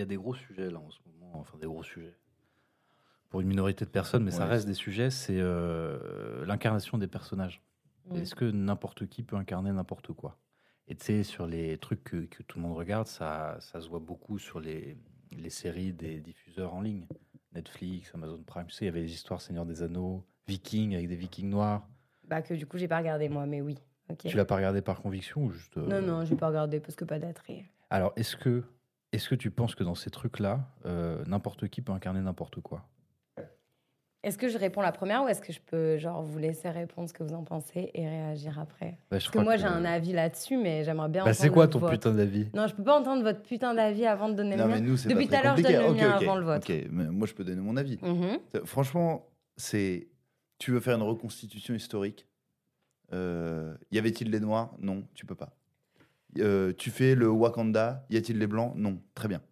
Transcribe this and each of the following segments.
y a des gros sujets là en ce moment, enfin des gros sujets. Pour une minorité de personnes, mais ça reste des sujets, c'est euh, l'incarnation des personnages. Mm. Est-ce que n'importe qui peut incarner n'importe quoi? Et tu sais, sur les trucs que, que tout le monde regarde, ça, ça se voit beaucoup sur les, les séries des diffuseurs en ligne. Netflix, Amazon Prime, tu sais, il y avait les histoires Seigneur des Anneaux, Vikings avec des Vikings noirs. Bah, que du coup, j'ai pas regardé moi, mais oui. Ok. Tu l'as pas regardé par conviction ou juste... euh, Non, non, j'ai pas regardé parce que pas d'attrait. Alors, est-ce que, est que tu penses que dans ces trucs-là, euh, n'importe qui peut incarner n'importe quoi? Est-ce que je réponds la première ou est-ce que je peux genre vous laisser répondre ce que vous en pensez et réagir après? Bah, Parce que moi j'ai un avis là-dessus, mais j'aimerais bien. Bah, c'est quoi ton putain d'avis? Non, je peux pas entendre votre putain d'avis avant de donner Non, le mais mien. nous, c'est Depuis tout à l'heure, je donne le mien Ok, ok. avant le. Ok, mais moi, je peux donner mon avis. Mhm. Franchement, c'est. Tu veux faire une reconstitution historique? Euh, Y avait-il des Noirs? Non, tu peux pas. Euh, tu fais le Wakanda Y a-t-il des Blancs? Non, très bien.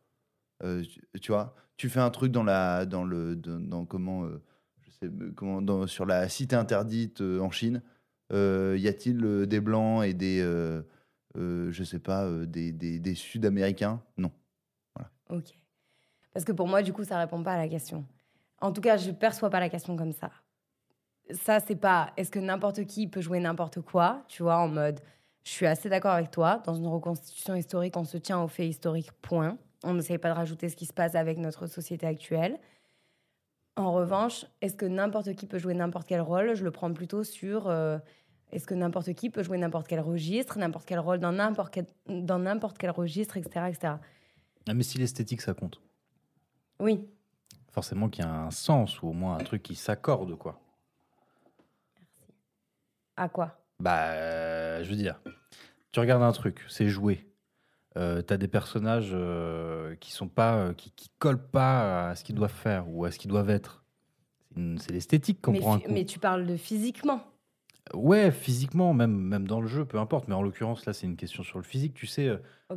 Euh, tu, vois, tu fais un truc dans la, dans le, dans, comment, euh, je sais, comment, sur la cité interdite en Chine. Y a-t-il des Blancs et des, je sais pas, des Sud-Américains? Non. Ok. Parce que pour moi, du coup, ça répond pas à la question. En tout cas, je perçois pas la question comme ça. Ça, c'est pas est-ce que n'importe qui peut jouer n'importe quoi, tu vois, en mode je suis assez d'accord avec toi. Dans une reconstitution historique, on se tient aux faits historiques, point. On n'essaye pas de rajouter ce qui se passe avec notre société actuelle. En revanche, est-ce que n'importe qui peut jouer n'importe quel rôle? Je le prends plutôt sur euh, est-ce que n'importe qui peut jouer n'importe quel registre, n'importe quel rôle dans n'importe quel, dans n'importe quel registre, etc., etc. Ah, mais si l'esthétique, ça compte. Oui, Forcément qu'il y a un sens ou au moins un truc qui s'accorde, quoi. à quoi? Bah, euh, je veux dire, tu regardes un truc, c'est joué. Euh, T'as des personnages euh, qui sont pas, euh, qui, qui collent pas à ce qu'ils doivent faire ou à ce qu'ils doivent être. C'est l'esthétique qu'on mais, prend un mais tu parles de physiquement. Ouais, physiquement, même, même dans le jeu, peu importe. Mais en l'occurrence, là, c'est une question sur le physique. Tu sais,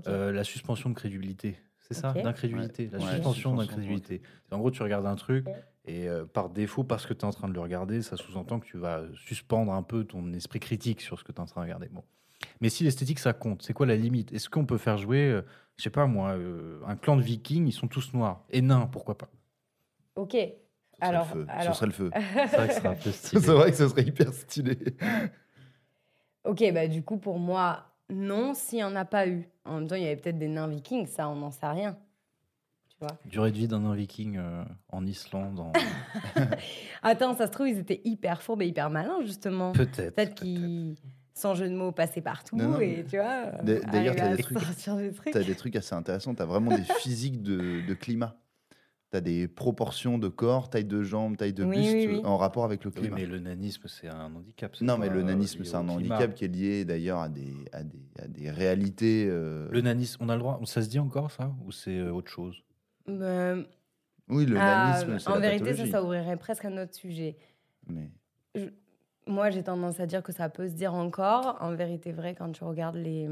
la suspension de crédulité. C'est ça. D'incrédulité. La Ouais, suspension suspension, d'incrédulité. En gros, tu regardes un truc. Et euh, par défaut, parce que tu es en train de le regarder, ça sous-entend que tu vas suspendre un peu ton esprit critique sur ce que tu es en train de regarder. Bon. Mais si l'esthétique, ça compte, c'est quoi la limite? Est-ce qu'on peut faire jouer, euh, je sais pas moi, euh, un clan de vikings, ils sont tous noirs. Et nains, pourquoi pas? Ok. Ce Alors, alors- Ce serait le feu. C'est vrai vrai que ce serait hyper stylé. Ok, bah du coup, pour moi, non, s'il n'y en a pas eu. En même temps, il y avait peut-être des nains vikings, ça, on n'en sait rien. Vois Durée de vie d'un viking euh, en Islande, en... Attends, ça se trouve, ils étaient hyper fourbes et hyper malins, justement. peut-être. Peut-être qu'ils, sans jeu de mots, passaient partout Non, non, et mais- tu vois. D'a- d'ailleurs. Tu as des trucs assez intéressants. Tu as vraiment des physiques de, de climat. Tu as des proportions de corps, taille de jambes, taille de Oui, buste oui, oui. en rapport avec le Oui, climat. mais le nanisme, c'est un handicap. c'est Non, mais le nanisme, c'est un climat. handicap qui est lié d'ailleurs à des, à, des, à des réalités. euh, Le nanisme, on a le droit Ça se dit encore, ça? Ou c'est euh, autre chose? Euh, Oui, le ah, nanisme, c'est en la vérité, ça, pathologie. ça ouvrirait presque un autre sujet. Mais Moi, j'ai tendance à dire que ça peut se dire encore. En vérité, vrai, quand tu regardes les.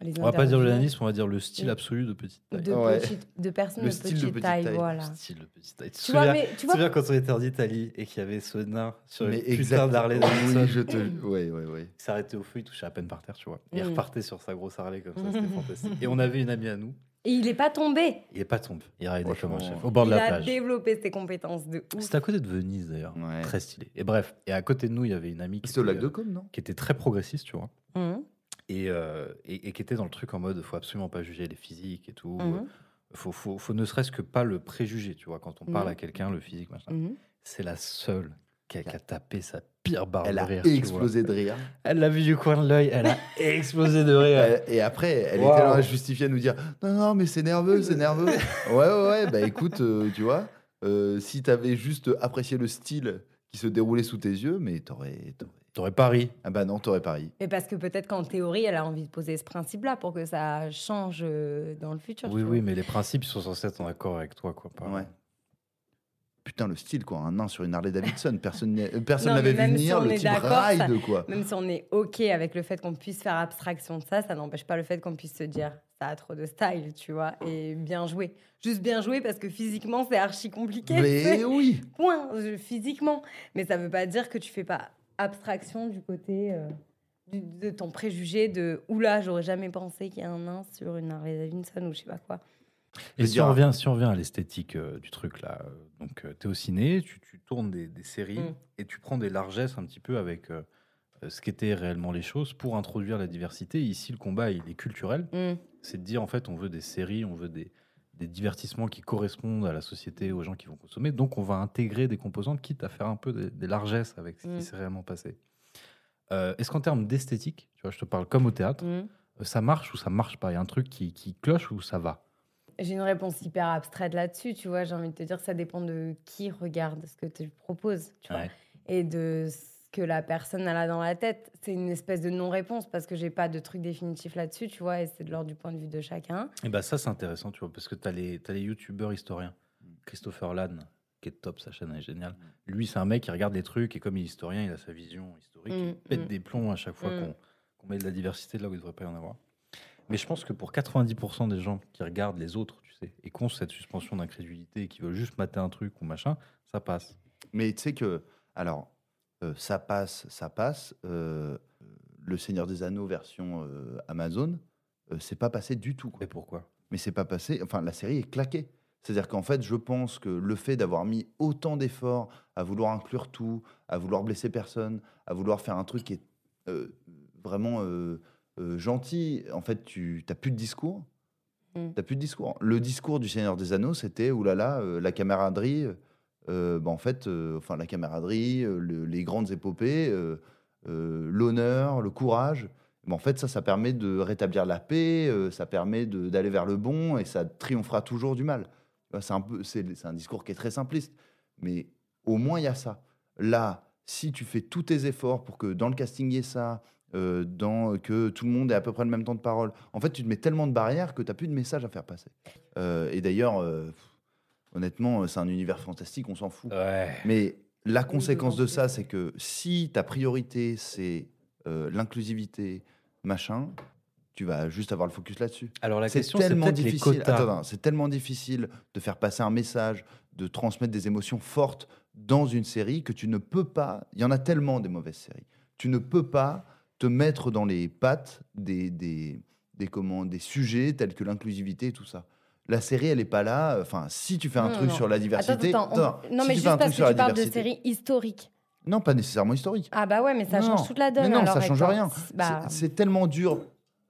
les On va pas dire le nanisme, on va dire le style absolu de petite taille. de, Ouais. de personnes Le de style petite, de petite taille, taille. voilà. Le style de petite taille. Tu te Tu vois, souviens, mais tu vois, souviens quand on était en Italie et qu'il y avait ce nain sur mais une putain d'Harley Davidson Oui, je te. Oui, oui, oui. Il s'arrêtait au feu, il touchait à peine par terre, tu vois. Et il Mm. repartait sur sa grosse Harley comme ça, c'était fantastique. Et on avait une amie à nous, et il est pas tombé. il est pas tombé. Il raidait comme un Franchement, chef, au bord de il la a plage. développé ses compétences de ouf. C'était à côté de Venise d'ailleurs. Ouais. Très stylé. Et bref, et à côté de nous, il y avait une amie qui, au était, lac de Com, non qui était très progressiste, tu vois. Mhm, Et, euh, et, et qui était dans le truc en mode, faut absolument pas juger les physiques et tout. mhm, Faut, faut, faut ne serait-ce que pas le préjuger, tu vois. Quand on parle Mhm. à quelqu'un, le physique, machin. mhm. C'est la seule qui a, qui a tapé sa pire barre Elle de a rire. explosé de rire. Elle l'a vu du coin de l'œil, elle a explosé de rire. Elle- Et après, elle Wow. était là à justifier, à nous dire Non, non, mais c'est nerveux, c'est nerveux. ouais, ouais, ouais. Bah écoute, euh, tu vois, euh, si t'avais juste apprécié le style qui se déroulait sous tes yeux, mais t'aurais. t'aurais- T'aurais pas ri. Ah bah non, t'aurais pas ri. Mais parce que peut-être qu'en théorie, elle a envie de poser ce principe-là pour que ça change euh, dans le futur. Oui, oui, mais les principes sont censés être en accord avec toi, quoi. pas- Ouais. Putain, le style, quoi. Un nain sur une Harley Davidson. Personne euh, personne vu si venir le type ça- ride, quoi. Même si on est OK avec le fait qu'on puisse faire abstraction de ça, ça n'empêche pas le fait qu'on puisse se dire ça a trop de style, tu vois, et bien joué. Juste bien joué parce que physiquement, c'est archi compliqué. Mais oui Point, physiquement. Mais ça veut pas dire que tu fais pas abstraction du côté euh, du- de ton préjugé de oula, j'aurais jamais pensé qu'il y a un nain sur une Harley Davidson ou je sais pas quoi. Et si dire- on, revient, si on revient à l'esthétique euh, du truc là, euh, donc tu es au ciné, tu, tu tournes des, des séries Mm. et tu prends des largesses un petit peu avec euh, euh, ce qu'étaient réellement les choses pour introduire la diversité. Ici, le combat, il est culturel. Mm. C'est de dire en fait, on veut des séries, on veut des, des divertissements qui correspondent à la société, aux gens qui vont consommer. Donc, on va intégrer des composantes, quitte à faire un peu des, des largesses avec ce Mm. qui s'est réellement passé. Euh, Est-ce qu'en termes d'esthétique, tu vois, je te parle comme au théâtre, Mm. euh, ça marche ou ça marche pas? Il y a un truc qui, qui cloche ou ça va? J'ai une réponse hyper abstraite là-dessus, tu vois. J'ai envie de te dire, ça dépend de qui regarde ce que tu proposes, tu vois. Ouais. Et de ce que la personne elle a dans la tête. C'est une espèce de non-réponse parce que j'ai pas de truc définitif là-dessus, tu vois. Et c'est de l'ordre du point de vue de chacun. Et bah ça c'est intéressant, tu vois, parce que tu as les, t'as les youtubeurs historiens. Christopher Lann, qui est top, sa chaîne est géniale. Lui, c'est un mec qui regarde les trucs et comme il est historien, il a sa vision historique. Mm, il pète mm. des plombs à chaque fois Mm. qu'on, qu'on met de la diversité là où il ne devrait pas y en avoir. Mais je pense que pour 90% des gens qui regardent les autres, tu sais, et qui ont cette suspension d'incrédulité et qui veulent juste mater un truc ou machin, ça passe. Mais tu sais que, alors, euh, ça passe, ça passe. euh, le Seigneur des Anneaux version euh, Amazon, euh, c'est pas passé du tout. quoi. Et pourquoi? Mais c'est pas passé. Enfin, la série est claquée. C'est-à-dire qu'en fait, je pense que le fait d'avoir mis autant d'efforts à vouloir inclure tout, à vouloir blesser personne, à vouloir faire un truc qui est vraiment euh, gentil, en fait, tu n'as plus de discours. Mm. T'as plus de discours. Le discours du Seigneur des Anneaux, c'était oulala, euh, la camaraderie. euh, bah, en fait, euh, enfin la camaraderie, le- les grandes épopées, l'honneur, le courage. Mais en fait, ça, ça permet de rétablir la paix, ça permet d'aller vers le bon et ça triomphera toujours du mal. C'est un, peu, c'est, c'est un discours qui est très simpliste, mais au moins il y a ça. Là, si tu fais tous tes efforts pour que dans le casting il y ait ça, euh, dans, que tout le monde ait à peu près le même temps de parole, en fait, tu te mets tellement de barrières que tu n'as plus de message à faire passer. Euh, et d'ailleurs, euh, honnêtement, c'est un univers fantastique, on s'en fout. Ouais. Mais la conséquence de ça, c'est que si ta priorité, c'est euh, l'inclusivité, machin, tu vas juste avoir le focus là-dessus. Alors la question, c'est tellement peut-être les difficile. c'est tellement difficile de faire passer un message, de transmettre des émotions fortes dans une série que tu ne peux pas. Il y en a tellement des mauvaises séries. Tu ne peux pas te mettre dans les pattes des des des comment des sujets tels que l'inclusivité et tout ça. La série, elle est pas là. Enfin, si tu fais un Non, truc non. sur la diversité, attends, on- attends, Non, si mais juste parce que tu parles de séries historiques. non, pas nécessairement historique. Ah bah ouais, mais ça Non. change toute la donne. Mais non, alors, ça change rien. Bah, C'est- C'est tellement dur,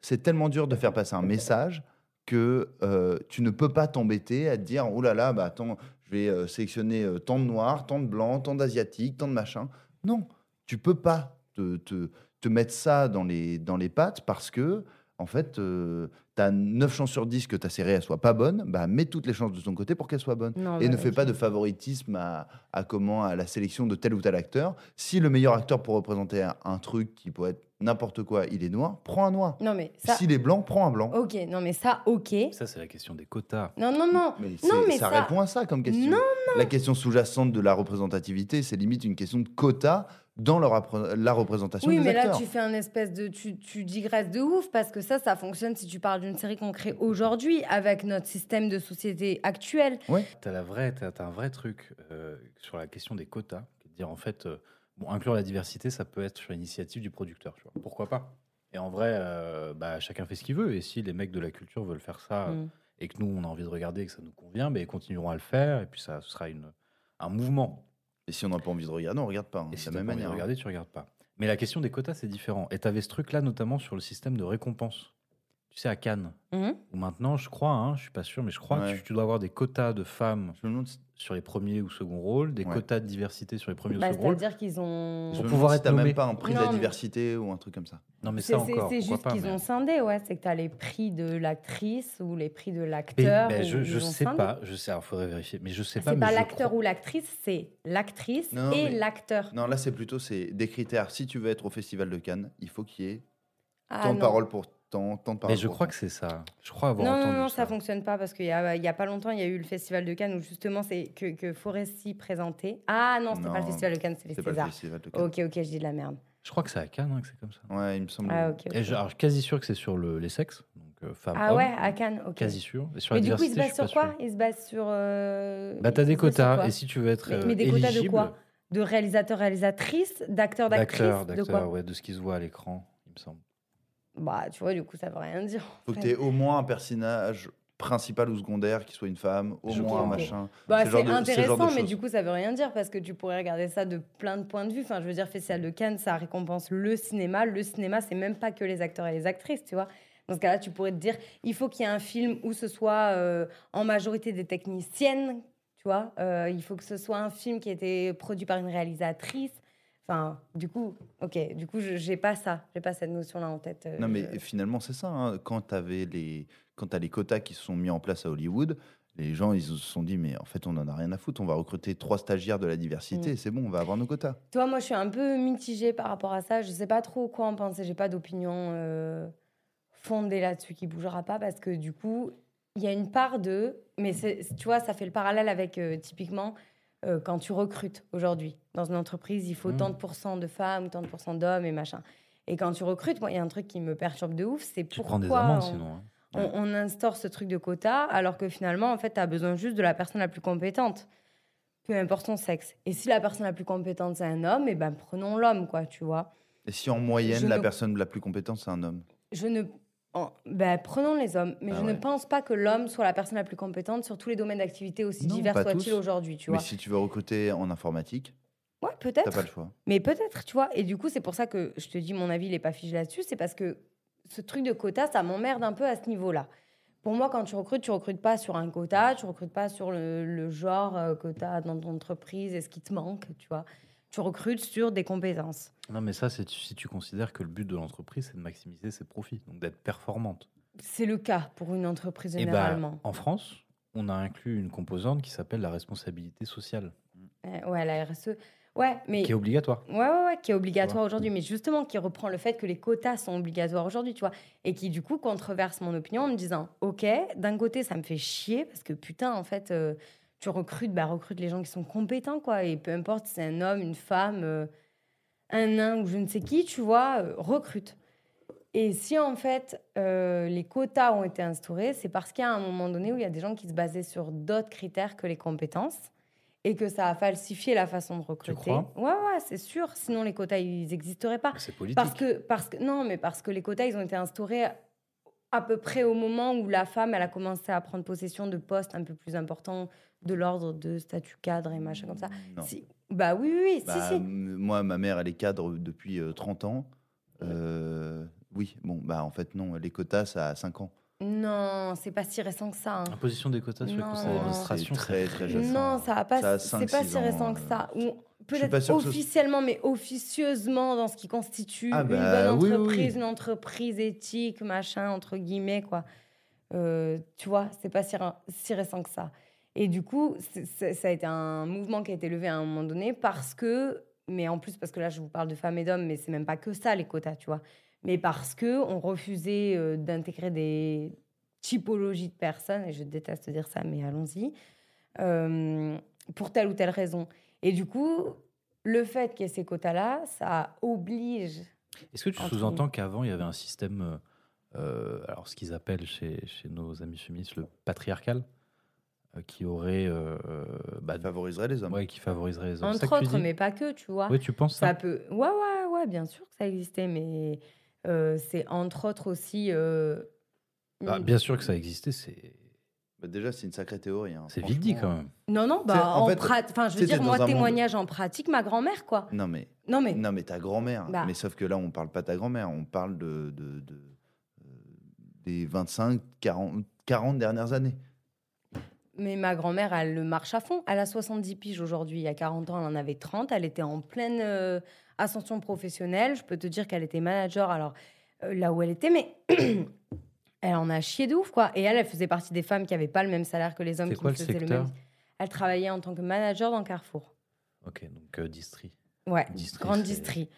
c'est tellement dur de faire passer un message que euh, tu ne peux pas t'embêter à te dire oh là là, bah attends, je vais euh, sélectionner euh, tant de noirs, tant de blancs, tant d'asiatiques, tant de machins. Non, tu peux pas te, te, te mettre ça dans les, dans les pattes parce que en fait, tu as 9 chances sur 10 que ta série elle soit pas bonne, bah mets toutes les chances de ton côté pour qu'elle soit bonne. non, Et bah, ne fais pas de favoritisme à, à comment à la sélection de tel ou tel acteur. Si le meilleur acteur pour représenter un, un truc qui peut être n'importe quoi, il est noir, prends un noir. Non, mais ça. S'il est blanc, prends un blanc. Ok, non, mais ça, ok. Ça, c'est la question des quotas. Non, non, non. Mais, Non, mais ça, ça- répond à ça comme question. Non, La question sous-jacente de la représentativité, c'est limite une question de quota dans le rappre- la représentation Oui, des mais là, acteurs. tu fais un espèce de. Tu, tu digresses de ouf parce que ça, ça fonctionne si tu parles d'une série qu'on crée aujourd'hui avec notre système de société actuel. Tu as, la vraie, t'as, t'as un vrai truc euh, sur la question des quotas, qui est de dire en fait, euh, bon, inclure la diversité, ça peut être sur l'initiative du producteur. Tu vois. Pourquoi pas? Et en vrai, euh, bah, chacun fait ce qu'il veut. Et si les mecs de la culture veulent faire ça Mm. et que nous, on a envie de regarder et que ça nous convient, bah, ils continueront à le faire. Et puis ça ce sera une, un mouvement. Et si on n'a pas envie de regarder, on regarde pas. hein, Et si même pas envie de manière. hein. regarder, tu regardes pas. Mais la question des quotas, c'est différent. Et tu avais ce truc-là, notamment sur le système de récompense. Tu sais, à Cannes, Mhm. où maintenant, je crois, hein, je suis pas sûr, mais je crois Ouais. que tu, tu dois avoir des quotas de femmes sur les premiers ou seconds rôles, des Ouais. quotas de diversité sur les premiers Bah, ou seconds rôles. C'est-à-dire qu'ils ont. je Pour pouvoir être t'as nommé. même pas un prix de la mais- diversité ou un truc comme ça. Non, mais C'est ça encore. c'est juste pas, qu'ils mais- ont scindé, ouais. C'est que tu as les prix de l'actrice ou les prix de l'acteur. je, je sais scindé. pas, je sais, il faudrait vérifier, mais je sais pas. C'est mais pas l'acteur crois- ou l'actrice, c'est l'actrice et l'acteur. Non, là, c'est plutôt c'est des critères. Si tu veux être au Festival de Cannes, il faut qu'il y ait Ah, tant de paroles pour tant, tant de paroles Mais je crois que c'est ça. Je crois avoir Non, entendu non, non, ça. ça fonctionne pas parce qu'il y a, il y a pas longtemps, il y a eu le Festival de Cannes où justement c'est que, que Foresti présentait. Ah non, c'était pas le Festival de Cannes, c'est les C'est pas le Césars. Festival de Cannes. Ok, ok, je dis de la merde. Je crois que c'est à Cannes hein, que c'est comme ça. Ouais, il me semble. Ah. Et je, alors, je suis quasi sûr que c'est sur le, les sexes, donc euh, femmes, Ah hommes. ouais, à Cannes, ok. Quasi sûr. Et sur Mais la du coup, il se base sur quoi. Il se base sur. euh, Bah, t'as des quotas, et si tu veux être Mais- euh, mais des quotas de éligible, quoi? De réalisateurs, réalisatrices, d'acteurs, d'actrices, d'acteurs, d'acteurs, ouais, de ce qui se voit à l'écran, il me semble. Bah, tu vois, du coup, ça veut rien dire. faut que tu aies au moins un personnage principal ou secondaire, qui soit une femme, au Je moins, comprends. machin. Bah, c'est ce de intéressant, mais du coup, ça veut rien dire parce que tu pourrais regarder ça de plein de points de vue. Enfin, je veux dire, Festival de Cannes, ça récompense le cinéma. Le cinéma, c'est même pas que les acteurs et les actrices, tu vois. Dans ce cas-là, tu pourrais te dire, il faut qu'il y ait un film où ce soit euh, en majorité des techniciennes, tu vois. Euh, il faut que ce soit un film qui a été produit par une réalisatrice. Enfin, du coup, ok, du coup, je- j'ai pas ça, j'ai pas cette notion-là en tête. euh, Non, mais je- finalement, c'est ça. hein. Quand tu les... Quand as les quotas qui se sont mis en place à Hollywood, les gens, ils se sont dit, mais en fait, on n'en a rien à foutre. On va recruter trois stagiaires de la diversité, Mm. et c'est bon, on va avoir nos quotas. Tu vois, moi, je suis un peu mitigée par rapport à ça. Je sais pas trop quoi en penser. J'ai pas d'opinion euh, fondée là-dessus qui bougera pas parce que du coup, il y a une part de. Mais tu vois, ça fait le parallèle avec euh, typiquement euh, quand tu recrutes aujourd'hui dans une entreprise, il faut Mhm. tant de pourcents de femmes, tant de pourcents d'hommes et machin. Et quand tu recrutes, moi, il y a un truc qui me perturbe de ouf, c'est Tu pourquoi prends des amendes on- sinon. hein. on, on instaure ce truc de quota alors que finalement, en fait, tu as besoin juste de la personne la plus compétente, peu importe son sexe. Et si la personne la plus compétente, c'est un homme, et ben prenons l'homme, quoi, tu vois. Et si en moyenne, Je la ne- personne la plus compétente, c'est un homme? Je ne. En- ben, prenons les hommes, mais Ah je ne pense pas que l'homme soit la personne la plus compétente sur tous les domaines d'activité aussi Non, divers soient-ils aujourd'hui, tu Mais vois. si tu veux recruter en informatique, Ouais, t'as peut-être. pas le choix. Mais peut-être, tu vois. Et du coup, c'est pour ça que je te dis, mon avis, il n'est pas figé là-dessus. C'est parce que ce truc de quota, ça m'emmerde un peu à ce niveau-là. Pour moi, quand tu recrutes, tu recrutes pas sur un quota, tu recrutes pas sur le, le genre euh, que tu as dans ton entreprise et ce qui te manque, tu vois. Tu recrutes sur des compétences. Non, mais ça, c'est si tu considères que le but de l'entreprise, c'est de maximiser ses profits, donc d'être performante. C'est le cas pour une entreprise Et bah, généralement. en France, on a inclus une composante qui s'appelle la responsabilité sociale, Euh, ouais, la RSE. Ouais, mais. qui est obligatoire. Ouais, ouais, ouais, qui est obligatoire aujourd'hui, mais justement qui reprend le fait que les quotas sont obligatoires aujourd'hui, tu vois, et qui du coup controverse mon opinion en me disant, ok, d'un côté ça me fait chier parce que putain, en fait, euh, tu recrutes, bah recrute les gens qui sont compétents, quoi, et peu importe si c'est un homme, une femme, euh, un nain ou je ne sais qui, tu vois, euh, recrute. Et si en fait euh, les quotas ont été instaurés, c'est parce qu'il y a un moment donné où il y a des gens qui se basaient sur d'autres critères que les compétences et que ça a falsifié la façon de recruter. crois? Ouais, ouais, c'est sûr. Sinon les quotas ils n'existeraient pas. C'est politique. Parce que, parce que non, mais parce que les quotas ils ont été instaurés à peu près au moment où la femme elle a commencé à prendre possession de postes un peu plus importants de l'ordre de statut cadre et machin comme ça. Non. Si, bah oui, oui, oui, Bah, si, si. m- Moi, ma mère, elle est cadre depuis euh, 30 ans. Euh, oui, bon, bah en fait, non, les quotas, ça a 5 ans. Non, c'est pas si récent que ça. hein. Imposition des quotas sur Non. conseils C'est d'administration. très, c'est très récent. jeune. Non, ça a pas. C'est pas si récent ans, que euh, ça. Ou peut-être ce- officiellement, mais officieusement dans ce qui constitue Ah une bah, bonne oui, entreprise, oui. une entreprise éthique, machin entre guillemets quoi. Euh, tu vois, c'est pas si récent que ça. Et du coup, ça a été un mouvement qui a été levé à un moment donné parce que, mais en plus parce que là je vous parle de femmes et d'hommes, mais c'est même pas que ça les quotas, tu vois. Mais parce que on refusait euh, d'intégrer des typologies de personnes, et je déteste dire ça, mais allons-y, euh, pour telle ou telle raison. Et du coup, le fait qu'il y ait ces quotas-là, ça oblige. Est-ce que tu sous-entends qu'avant, il y avait un système, euh, alors ce qu'ils appellent chez, chez nos amis féministes le patriarcal, qui aurait. euh, euh, bah, favoriserait les hommes. ouais, qui favoriserait les hommes. Entre autres, mais pas que, tu vois. Oui, tu penses ça, Ça? peut. Ouais, ouais, ouais, bien sûr que ça existait, mais euh, c'est entre autres aussi. euh, Bah, Bien sûr que ça existait, c'est Bah, déjà, c'est une sacrée théorie. hein, c'est vite dit quand même. Non, non, bah, en en fait, prat- Enfin, je veux dire, moi, monde- témoignage en pratique, ma grand-mère, quoi. Non, mais, Non, mais. non, mais ta grand-mère. Bah. Mais sauf que là, on parle pas de ta grand-mère. On parle de, de- de, euh, des 25, 40, 40 dernières années. Mais ma grand-mère, elle le marche à fond. Elle a 70 piges aujourd'hui. Il y a 40 ans, elle en avait 30. Elle était en pleine euh, ascension professionnelle. Je peux te dire qu'elle était manager, alors euh, là où elle était, mais elle en a chié de ouf, quoi. Et elle, elle faisait partie des femmes qui n'avaient pas le même salaire que les hommes C'est qui quoi le faisaient le secteur même. Elle travaillait en tant que manager dans Carrefour. Ok, donc euh, distri. Ouais, Distri, grande c'est- distri.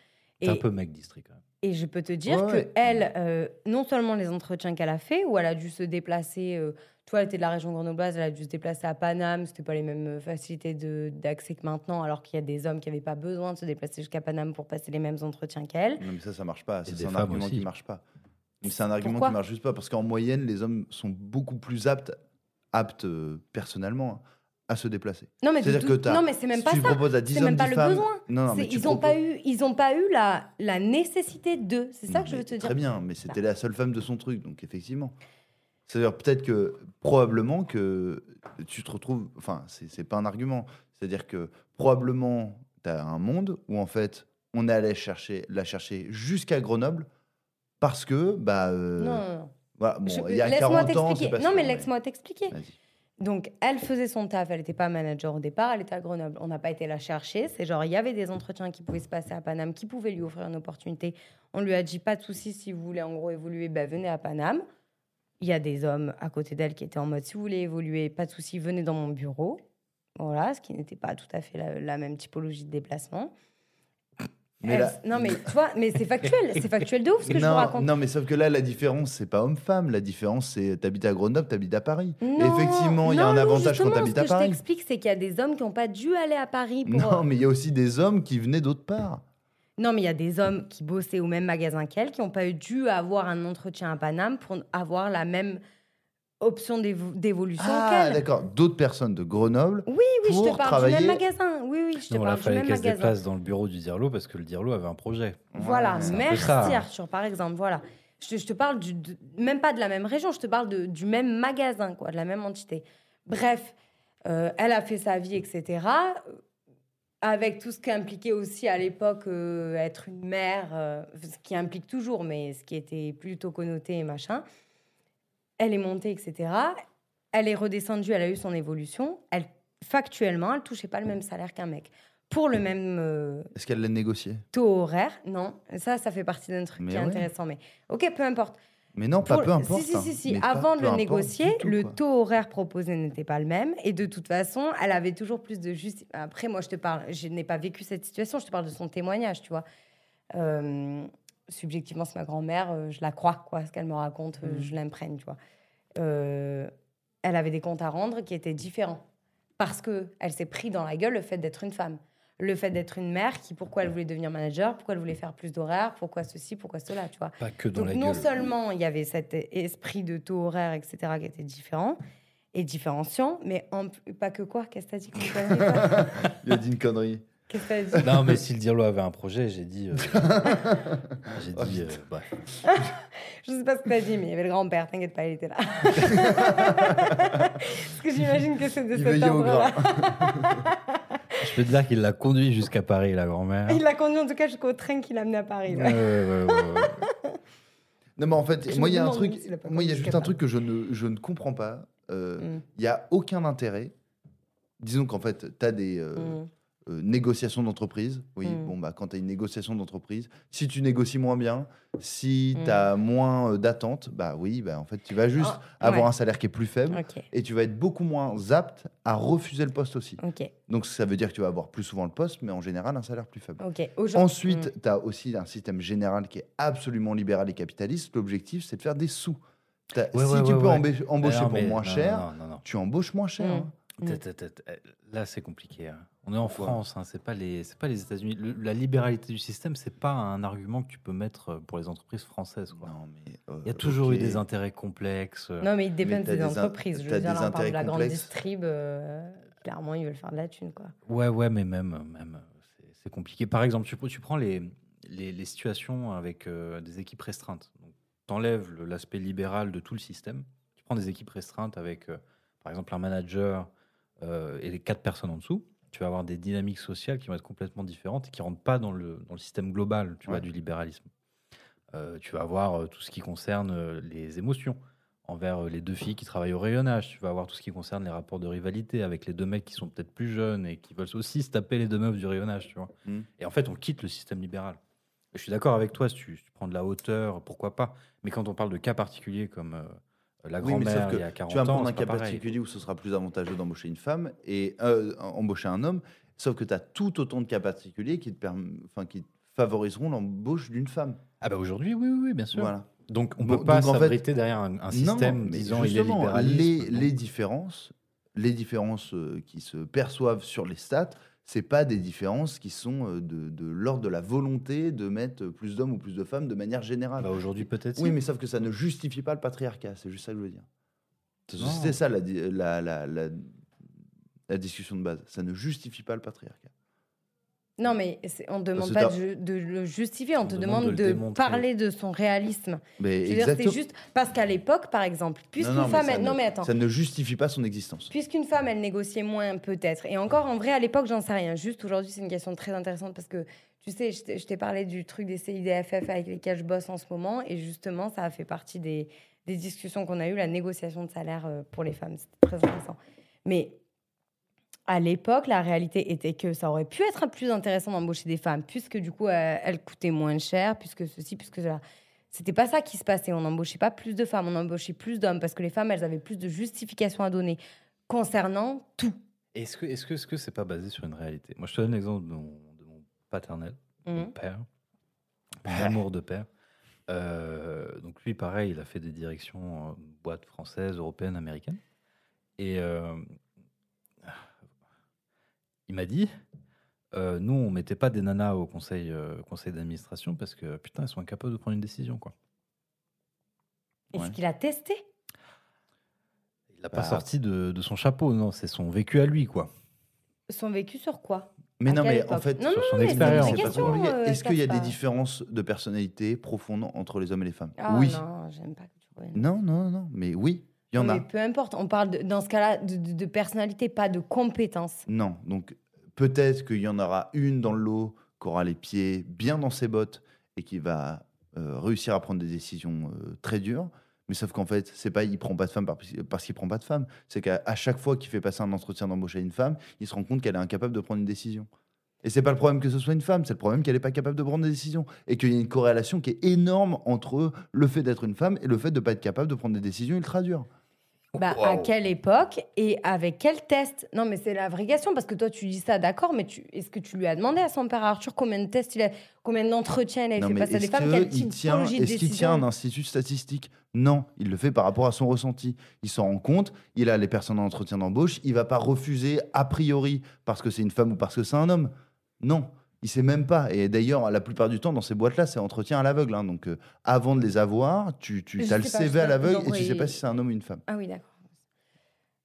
T'es un peu mec distri quand même. Et je peux te dire Ouais, que ouais. elle, euh, non seulement les entretiens qu'elle a fait, où elle a dû se déplacer, euh, toi, elle était de la région grenobloise, elle a dû se déplacer à Paname, c'était pas les mêmes euh, facilités d'accès que maintenant, alors qu'il y a des hommes qui n'avaient pas besoin de se déplacer jusqu'à Paname pour passer les mêmes entretiens qu'elle. Non, mais ça, ça marche pas. C'est des un femmes argument aussi. qui marche pas. C'est un argument Pourquoi qui marche juste pas parce qu'en moyenne, les hommes sont beaucoup plus aptes, aptes euh, personnellement, hein, à se déplacer. Non, mais, de C'est-à-dire que non, mais c'est même pas tu ça. proposes à 10 C'est hommes, même pas 10 le femmes, besoin. Non, non, mais C'est- tu ils n'ont pas eu, ils ont pas eu la, la nécessité d'eux. C'est ça que je veux te dire. Très bien, mais c'était la seule femme de son truc, donc effectivement. C'est-à-dire peut-être que probablement que tu te retrouves. Enfin, c'est c'est pas un argument. C'est-à-dire que probablement tu as un monde où en fait on allé chercher, la chercher jusqu'à Grenoble parce que bah euh, Non, non, non. voilà, bon, Je- il y a laisse-moi 40 ans, c'est t'expliquer. pas Non, sûr, mais laisse-moi t'expliquer. Vas-y. Donc, elle faisait son taf, elle n'était pas manager au départ, elle était à Grenoble. On n'a pas été la chercher. C'est genre, il y avait des entretiens qui pouvaient se passer à Paname, qui pouvaient lui offrir une opportunité. On lui a dit, pas de souci, si vous voulez en gros évoluer, ben, venez à Paname. Il y a des hommes à côté d'elle qui étaient en mode, si vous voulez évoluer, pas de souci, venez dans mon bureau. Voilà, ce qui n'était pas tout à fait la même typologie de déplacement. Mais Elle- là- Non, mais mais c'est factuel, c'est factuel de ouf ce que je vous raconte. non, mais sauf que là, la différence, c'est pas homme-femme. La différence, c'est t'habites à Grenoble, t'habites à Paris. Non, effectivement, il y a un non, avantage quand t'habites à Ce que je Paris. t'explique, c'est qu'il y a des hommes qui n'ont pas dû aller à Paris pour. Non, mais il y a aussi des hommes qui venaient d'autre part. Non, mais il y a des hommes qui bossaient au même magasin qu'elle, qui n'ont pas dû avoir un entretien à Paname pour avoir la même option d'évo- d'évolution Ah, d'accord. D'autres personnes de Grenoble. Oui, oui, je pour te parle travailler- du même magasin. Oui, oui, je te Non, là, parle du fallait même qu'elle se magasin. déplace dans le bureau du Dirlo parce que le Dirlo avait un projet. Voilà, merci. Arthur, par exemple. Voilà. Je te, je te parle du, de- même pas de la même région, je te parle de- du même magasin, quoi, de la même entité. Bref, euh, elle a fait sa vie, etc. euh, Avec tout ce qui impliquait aussi à l'époque euh, être une mère, euh, ce qui implique toujours, mais ce qui était plutôt connoté et machin. Elle est montée, etc. Elle est redescendue, elle a eu son évolution. Elle, factuellement, elle touchait pas le même salaire qu'un mec. Pour le même euh, Est-ce qu'elle l'a négocié? taux horaire, non. Ça, ça fait partie d'un truc Mais qui est ouais. intéressant. Mais ok, peu importe. Mais non, pas Pour- peu importe. Si, si, hein. si, si. Mais pas Avant de peu le importe négocier, du tout, le quoi. taux horaire proposé n'était pas le même. Et de toute façon, elle avait toujours plus de justice. Après, moi, je te parle, je n'ai pas vécu cette situation, je te parle de son témoignage, tu vois. Euh, subjectivement, c'est ma grand-mère, euh, je la crois, quoi. Ce qu'elle me raconte, euh, Mhm. je l'imprègne, tu vois. Euh, elle avait des comptes à rendre qui étaient différents. Parce que elle s'est pris dans la gueule le fait d'être une femme. Le fait d'être une mère qui, pourquoi elle voulait devenir manager, pourquoi elle voulait faire plus d'horaires, pourquoi ceci, pourquoi cela, tu vois. Pas que dans Donc la non gueule. seulement il y avait cet esprit de taux horaire, etc., qui était différent et différenciant, mais en- pas que quoi Qu'est-ce que t'as dit Il a dit une connerie. Qu'est-ce que t'as dit? Non, mais si le Dirlo avait un projet, j'ai dit. euh, j'ai dit. euh, bref. Je sais pas ce que t'as dit, mais il y avait le grand-père, t'inquiète pas, il était là. Parce que j'imagine que c'est de Il cet veillait au ordre-là. Je peux te dire qu'il l'a conduit jusqu'à Paris, la grand-mère. Il l'a conduit en tout cas jusqu'au train qui l'a amené à Paris. ouais. Ouais, ouais, ouais, ouais, ouais. Non, mais en fait, Je moi, me il y a un demande truc. s'il a pas Moi, il y a juste un truc que je ne, je ne comprends pas. Euh, Mm. Il y a aucun intérêt. Disons qu'en fait, tu as des euh, Mm. Euh, négociations d'entreprise. Oui, Mm. bon, bah, quand tu as une négociation d'entreprise, si tu négocies moins bien, si Mm. tu as moins euh, d'attentes, bah oui, bah, en fait, tu vas juste Ah, avoir ouais. un salaire qui est plus faible et tu vas être beaucoup moins apte à refuser le poste aussi. Donc, ça veut dire que tu vas avoir plus souvent le poste, mais en général, un salaire plus faible. Ensuite, Mm. tu as aussi un système général qui est absolument libéral et capitaliste. L'objectif, c'est de faire des sous. Ouais, si ouais, tu ouais, peux embaucher Non, pour mais- moins non, cher, Non, non, non. tu embauches moins cher. Mm. hein. Mm. Euh, Là, c'est compliqué. hein. On est en France, hein, c'est pas les, c'est pas les États-Unis. Le- La libéralité du système, c'est pas un argument que tu peux mettre euh, pour les entreprises françaises. quoi. Non, mais, euh, Il y a toujours ok. eu des intérêts complexes. euh. Non, mais ils dépendent t'as des des in- entreprises. Je t'as veux dire, des là, on parle de intérêts la grande complexes. distrib. euh, clairement, ils veulent faire de la thune, quoi. Ouais, ouais, mais même, même c'est- c'est compliqué. Par exemple, tu, tu prends les, les, les situations avec euh, des équipes restreintes. Tu enlèves l'aspect libéral de tout le système. Tu prends des équipes restreintes avec, euh, par exemple, un manager euh, et les quatre personnes en dessous. Tu vas avoir des dynamiques sociales qui vont être complètement différentes et qui rentrent pas dans le, dans le système global tu vois, du libéralisme. Euh, tu vas avoir euh, tout ce qui concerne les émotions envers les deux filles qui travaillent au rayonnage. Tu vas avoir tout ce qui concerne les rapports de rivalité avec les deux mecs qui sont peut-être plus jeunes et qui veulent aussi se taper les deux meufs du rayonnage. Tu vois. Mm. Et en fait, on quitte le système libéral. Je suis d'accord avec toi, si tu, si tu prends de la hauteur, pourquoi pas. Mais quand on parle de cas particuliers comme euh, la Oui, mais sauf grand-mère que il y a 40 Tu vas prendre un cas particulier où ce sera plus avantageux d'embaucher une femme et euh, embaucher un homme, sauf que tu as tout autant de cas particuliers qui te, enfin, qui favoriseront l'embauche d'une femme. Ah bah aujourd'hui, oui, oui, oui, bien sûr. Voilà. Donc on Bon, peut pas s'abriter derrière un, un système Non, disant il est libéraliste. Les, les différences, les différences euh, qui se perçoivent sur les stats, c'est pas des différences qui sont euh, de, de l'ordre de la volonté de mettre plus d'hommes ou plus de femmes de manière générale. Bah, aujourd'hui peut-être. oui, mais sauf que ça ne justifie pas le patriarcat, c'est juste ça que je veux dire. C'était ça la, di- la, la, la- la discussion de base. Ça ne justifie pas le patriarcat. Non, mais on ne demande pas de, le justifier, on, On te demande demande de parler de son réalisme. C'est juste parce qu'à l'époque, par exemple, puisqu'une mais femme, elle- ne- non mais attends, Ça ne justifie pas son existence. puisqu'une femme, elle négociait moins peut-être. Et encore, en vrai, à l'époque, j'en sais rien. Juste aujourd'hui, c'est une question très intéressante parce que tu sais, je t'ai- je t'ai parlé du truc des CIDFF avec lesquels je bosse en ce moment, et justement, ça a fait partie des, des discussions qu'on a eues, la négociation de salaire euh, pour les femmes. C'était très intéressant. Mais à l'époque, la réalité était que ça aurait pu être plus intéressant d'embaucher des femmes, puisque du coup, euh, elles coûtaient moins cher, puisque ceci, puisque cela. C'était pas ça qui se passait. On n'embauchait pas plus de femmes, on embauchait plus d'hommes, parce que les femmes, elles avaient plus de justifications à donner concernant tout. Est-ce que est-ce que est-ce que c'est pas basé sur une réalité? Moi, je te donne l'exemple de mon, de mon paternel, mon Mhm. père, mon amour de père. Euh, donc lui, pareil, il a fait des directions boîtes françaises, européennes, américaines. Et euh, il m'a dit, euh, nous, on mettait pas des nanas au conseil, euh, conseil d'administration parce que putain, elles sont incapables de prendre une décision, quoi. Est-ce Ouais. qu'il a testé? Il l'a pas Bah. sorti de, de son chapeau, non, c'est son vécu à lui, quoi. son vécu sur quoi? Mais À non, mais en fait, non, sur non, son expérience, vraie c'est pas question, compliqué. euh, Est-ce qu'il y a des différences de personnalité profondes entre les hommes et les femmes? Ah Oui. non, j'aime pas que tu reviennes. Non, non, non, mais oui, il y en Non, a. Mais peu importe, on parle de- dans ce cas-là de, de- de personnalité, pas de compétence. Non, donc peut-être qu'il y en aura une dans le lot qui aura les pieds bien dans ses bottes et qui va euh, réussir à prendre des décisions euh, très dures. Mais sauf qu'en fait, c'est pas il prend pas de femme par- parce qu'il prend pas de femme. C'est qu'à chaque fois qu'il fait passer un entretien d'embauche à une femme, il se rend compte qu'elle est incapable de prendre une décision. Et c'est pas le problème que ce soit une femme, c'est le problème qu'elle n'est pas capable de prendre des décisions. Et qu'il y a une corrélation qui est énorme entre le fait d'être une femme et le fait de pas être capable de prendre des décisions ultra dures. Bah, À quelle époque et avec quel test? Non, mais c'est la vraie question parce que toi, tu dis ça, d'accord, mais tu... est-ce que tu lui as demandé à son père Arthur combien de tests il a, combien d'entretiens il a Non, fait passer à des est-ce femmes qu'il tient, est-ce qu'il tient un institut statistique? Non, il le fait par rapport à son ressenti. Il s'en rend compte, il a les personnes en entretien d'embauche, il va pas refuser a priori parce que c'est une femme ou parce que c'est un homme. Non, il sait même pas. Et d'ailleurs, la plupart du temps, dans ces boîtes-là, c'est entretien à l'aveugle. hein. Donc, euh, avant de les avoir, tu, tu as le CV à l'aveugle et tu sais pas si c'est un homme ou une femme. Ah oui, d'accord.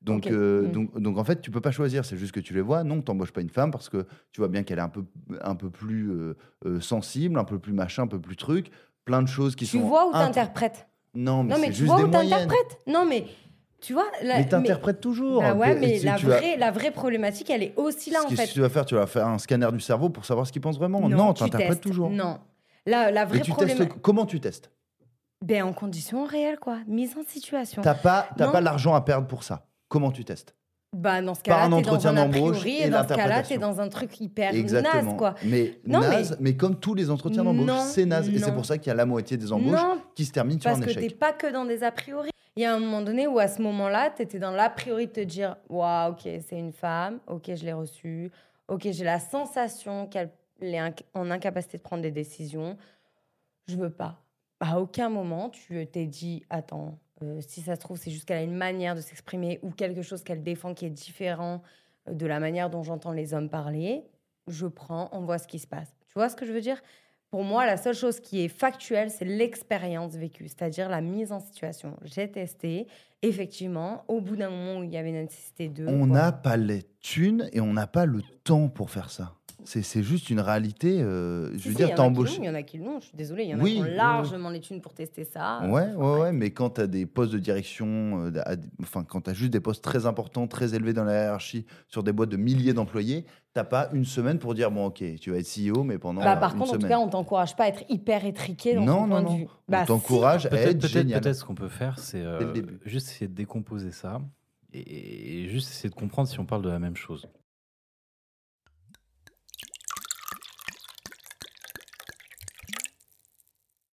Donc, euh, Mm. donc, donc, en fait, tu peux pas choisir. C'est juste que tu les vois. Non, tu n'embauches pas une femme parce que tu vois bien qu'elle est un peu, un peu plus euh, sensible, un peu plus machin, un peu plus truc. Plein de choses qui Tu sont. vois ou int- t'interprètes? Non, mais Non, mais tu juste vois des ou t'interprètes? Non, mais tu vois. La... Mais t'interprètes toujours. Bah ouais, mais la tu vas- vraie, la vraie problématique, elle est aussi là, ce en que fait. tu vas faire, tu vas faire un scanner du cerveau pour savoir ce qu'il pense vraiment. Non, tu t'interprètes toujours. Non. La, la vraie problématique. comment tu testes? Ben, en conditions réelles, quoi. Mise en situation. T'as pas, Non. pas l'argent à perdre pour ça. Comment tu testes? Bah, dans ce Par cas-là, un entretien un a d'embauche et et dans ce cas-là, t'es dans un truc hyper Exactement. naze, quoi. Mais Non, naze, mais... comme tous les entretiens d'embauche, Non, c'est naze. Et c'est non. pour ça qu'il y a la moitié des embauches Non, qui se terminent sur parce un que t'es échec. pas que dans des a priori. Il y a un moment donné où, à ce moment-là, t'étais dans l'a priori de te dire Waouh, ok, c'est une femme, ok, je l'ai reçue, ok, j'ai la sensation qu'elle est en incapacité de prendre des décisions. Je veux pas. À aucun moment, tu t'es dit Attends, euh, si ça se trouve, c'est juste qu'elle a une manière de s'exprimer ou quelque chose qu'elle défend qui est différent euh, de la manière dont j'entends les hommes parler. Je prends, on voit ce qui se passe. Tu vois ce que je veux dire? Pour moi, la seule chose qui est factuelle, c'est l'expérience vécue, c'est-à-dire la mise en situation. J'ai testé, effectivement, au bout d'un moment où il y avait une nécessité de. On n'a pas les thunes et on n'a pas le temps pour faire ça. C'est c'est juste une réalité. euh, je Si, veux si, dire, t'embauches. Il y en a qui l'ont, je suis désolée. Il y en Oui, a qui ont largement les thunes pour tester ça. Ouais, Enfin, ouais, ouais, mais quand tu as des postes de direction, euh, à- enfin, quand tu as juste des postes très importants, très élevés dans la hiérarchie, sur des boîtes de milliers d'employés, t'as pas une semaine pour dire, bon, ok, tu vas être CEO, mais pendant Bah, euh, par une contre, en tout cas, on t'encourage pas à être hyper étriqué dans non, ton non, point non. de vue. on Bah, si. t'encourage à Peut-être, être peut-être, génial. peut-être ce qu'on peut faire, c'est euh, juste essayer de décomposer ça et, et juste essayer de comprendre si on parle de la même chose.